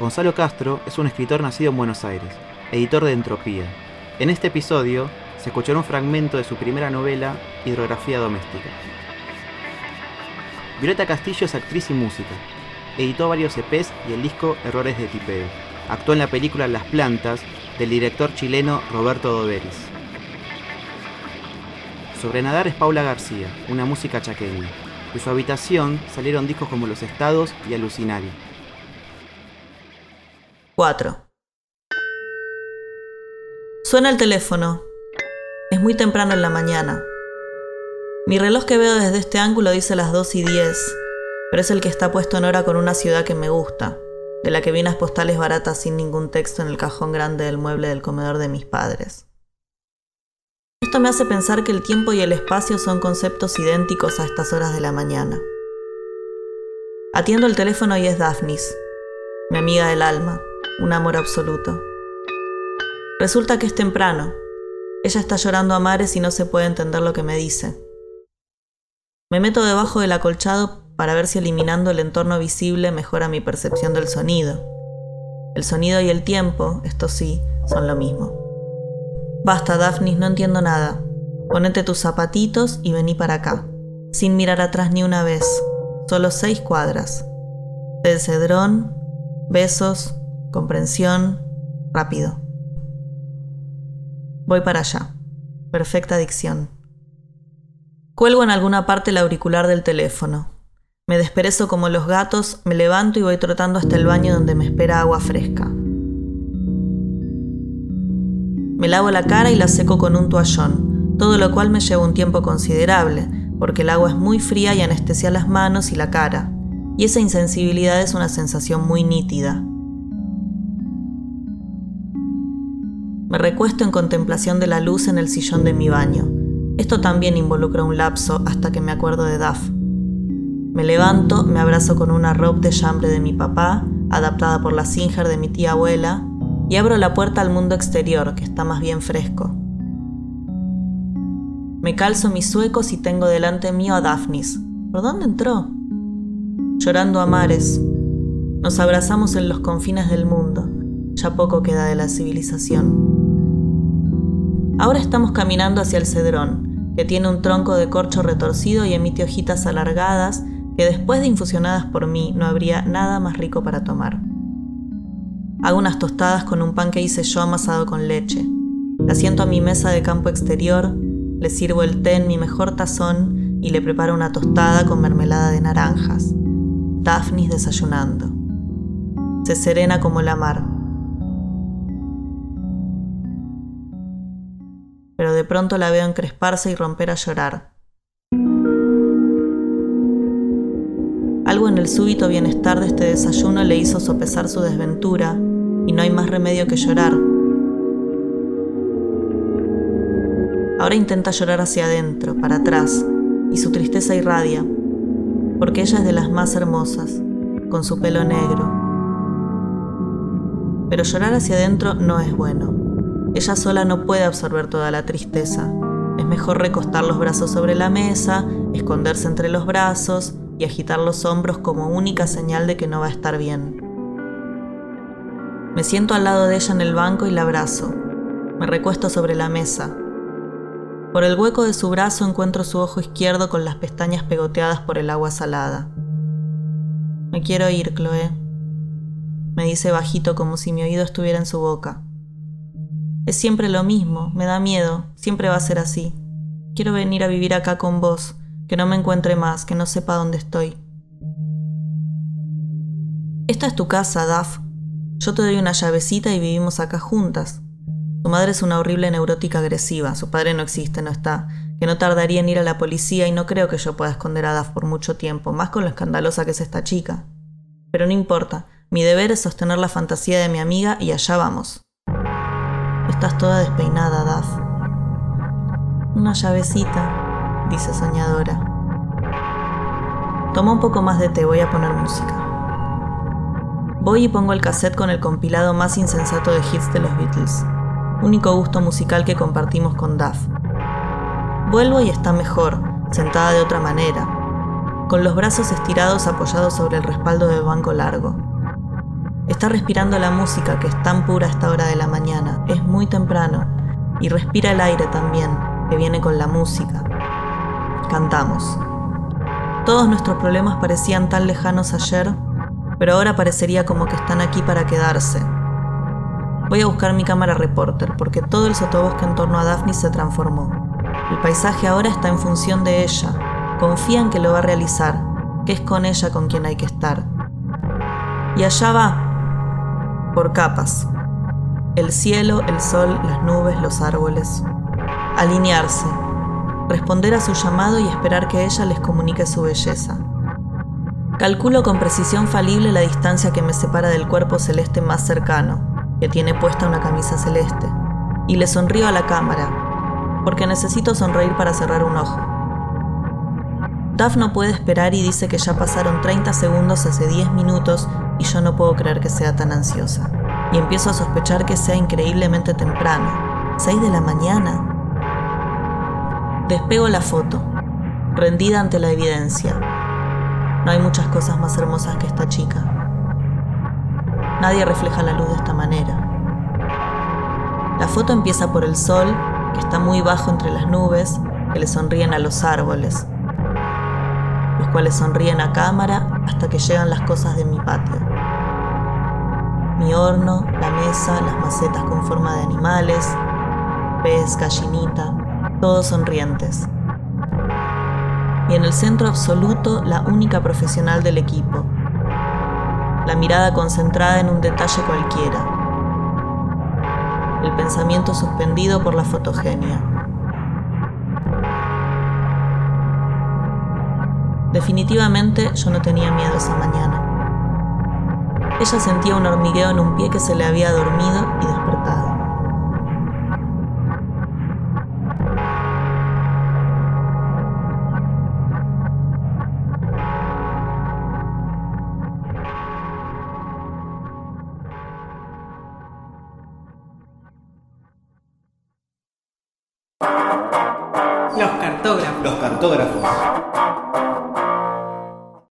Gonzalo Castro es un escritor nacido en Buenos Aires, editor de Entropía. En este episodio se escuchará un fragmento de su primera novela, Hidrografía Doméstica. Violeta Castillo es actriz y música. Editó varios EPs y el disco Errores de Tipeo. Actuó en la película Las Plantas del director chileno Roberto Doveris. Sobre nadar es Paula García, una música chaqueña. De su habitación salieron discos como Los Estados y Alucinari. 4. Suena el teléfono. Es muy temprano en la mañana. Mi reloj que veo desde este ángulo dice las 2 y 10, pero es el que está puesto en hora con una ciudad que me gusta, de la que vi unas postales baratas sin ningún texto en el cajón grande del mueble del comedor de mis padres. Esto me hace pensar que el tiempo y el espacio son conceptos idénticos a estas horas de la mañana. Atiendo el teléfono y es Daphnis, mi amiga del alma, un amor absoluto. Resulta que es temprano. Ella está llorando a mares y no se puede entender lo que me dice. Me meto debajo del acolchado para ver si eliminando el entorno visible mejora mi percepción del sonido. El sonido y el tiempo, esto sí, son lo mismo. Basta, Daphnis, no entiendo nada. Ponete tus zapatitos y vení para acá, sin mirar atrás ni una vez, solo seis cuadras. Del cedrón, besos, comprensión, rápido. Voy para allá. Perfecta dicción. Cuelgo en alguna parte el auricular del teléfono. Me desperezo como los gatos, me levanto y voy trotando hasta el baño donde me espera agua fresca. Me lavo la cara y la seco con un toallón, todo lo cual me lleva un tiempo considerable, porque el agua es muy fría y anestesia las manos y la cara, y esa insensibilidad es una sensación muy nítida. Me recuesto en contemplación de la luz en el sillón de mi baño. Esto también involucra un lapso hasta que me acuerdo de Duff. Me levanto, me abrazo con una ropa de chambre de mi papá, adaptada por la Singer de mi tía abuela, y abro la puerta al mundo exterior, que está más bien fresco. Me calzo mis suecos y tengo delante mío a Daphnis. ¿Por dónde entró? Llorando a mares. Nos abrazamos en los confines del mundo. Ya poco queda de la civilización. Ahora estamos caminando hacia el cedrón, que tiene un tronco de corcho retorcido y emite hojitas alargadas que después de infusionadas por mí no habría nada más rico para tomar. Hago unas tostadas con un pan que hice yo amasado con leche. La siento a mi mesa de campo exterior, le sirvo el té en mi mejor tazón y le preparo una tostada con mermelada de naranjas. Daphnis desayunando. Se serena como la mar. Pero de pronto la veo encresparse y romper a llorar. Algo en el súbito bienestar de este desayuno le hizo sopesar su desventura y no hay más remedio que llorar. Ahora intenta llorar hacia adentro, para atrás, y su tristeza irradia, porque ella es de las más hermosas, con su pelo negro. Pero llorar hacia adentro no es bueno. Ella sola no puede absorber toda la tristeza. Es mejor recostar los brazos sobre la mesa, esconderse entre los brazos y agitar los hombros como única señal de que no va a estar bien. Me siento al lado de ella en el banco y la abrazo. Me recuesto sobre la mesa. Por el hueco de su brazo encuentro su ojo izquierdo con las pestañas pegoteadas por el agua salada. Me quiero ir, Chloe. Me dice bajito como si mi oído estuviera en su boca. Es siempre lo mismo, me da miedo, siempre va a ser así. Quiero venir a vivir acá con vos, que no me encuentre más, que no sepa dónde estoy. Esta es tu casa, Duff. Yo te doy una llavecita y vivimos acá juntas. Su madre es una horrible neurótica agresiva, su padre no existe, no está, que no tardaría en ir a la policía y no creo que yo pueda esconder a Duff por mucho tiempo, más con lo escandalosa que es esta chica. Pero no importa, mi deber es sostener la fantasía de mi amiga y allá vamos. Estás toda despeinada, Daf. Una llavecita, dice soñadora. Toma un poco más de té, voy a poner música. Voy y pongo el cassette con el compilado más insensato de hits de los Beatles, único gusto musical que compartimos con Duff. Vuelvo y está mejor, sentada de otra manera, con los brazos estirados apoyados sobre el respaldo del banco largo. Está respirando la música que es tan pura a esta hora de la mañana. Es muy temprano. Y respira el aire también, que viene con la música. Cantamos. Todos nuestros problemas parecían tan lejanos ayer, pero ahora parecería como que están aquí para quedarse. Voy a buscar mi cámara reporter porque todo el sotobosque en torno a Daphne se transformó. El paisaje ahora está en función de ella. Confía en que lo va a realizar, que es con ella con quien hay que estar. Y allá va, por capas. El cielo, el sol, las nubes, los árboles. Alinearse, responder a su llamado y esperar que ella les comunique su belleza. Calculo con precisión falible la distancia que me separa del cuerpo celeste más cercano, que tiene puesta una camisa celeste, y le sonrío a la cámara, porque necesito sonreír para cerrar un ojo. Duff no puede esperar y dice que ya pasaron 30 segundos hace 10 minutos y yo no puedo creer que sea tan ansiosa. Y empiezo a sospechar que sea increíblemente temprano. 6 de la mañana. Despego la foto, rendida ante la evidencia. No hay muchas cosas más hermosas que esta chica. Nadie refleja la luz de esta manera. La foto empieza por el sol, que está muy bajo entre las nubes, que le sonríen a los árboles, cuales sonríen a cámara hasta que llegan las cosas de mi patio. Mi horno, la mesa, las macetas con forma de animales, pez, gallinita, todos sonrientes. Y en el centro absoluto, la única profesional del equipo, la mirada concentrada en un detalle cualquiera, el pensamiento suspendido por la fotogenia. Definitivamente yo no tenía miedo esa mañana. Ella sentía un hormigueo en un pie que se le había dormido y despertado. Los cartógrafos. Los cartógrafos.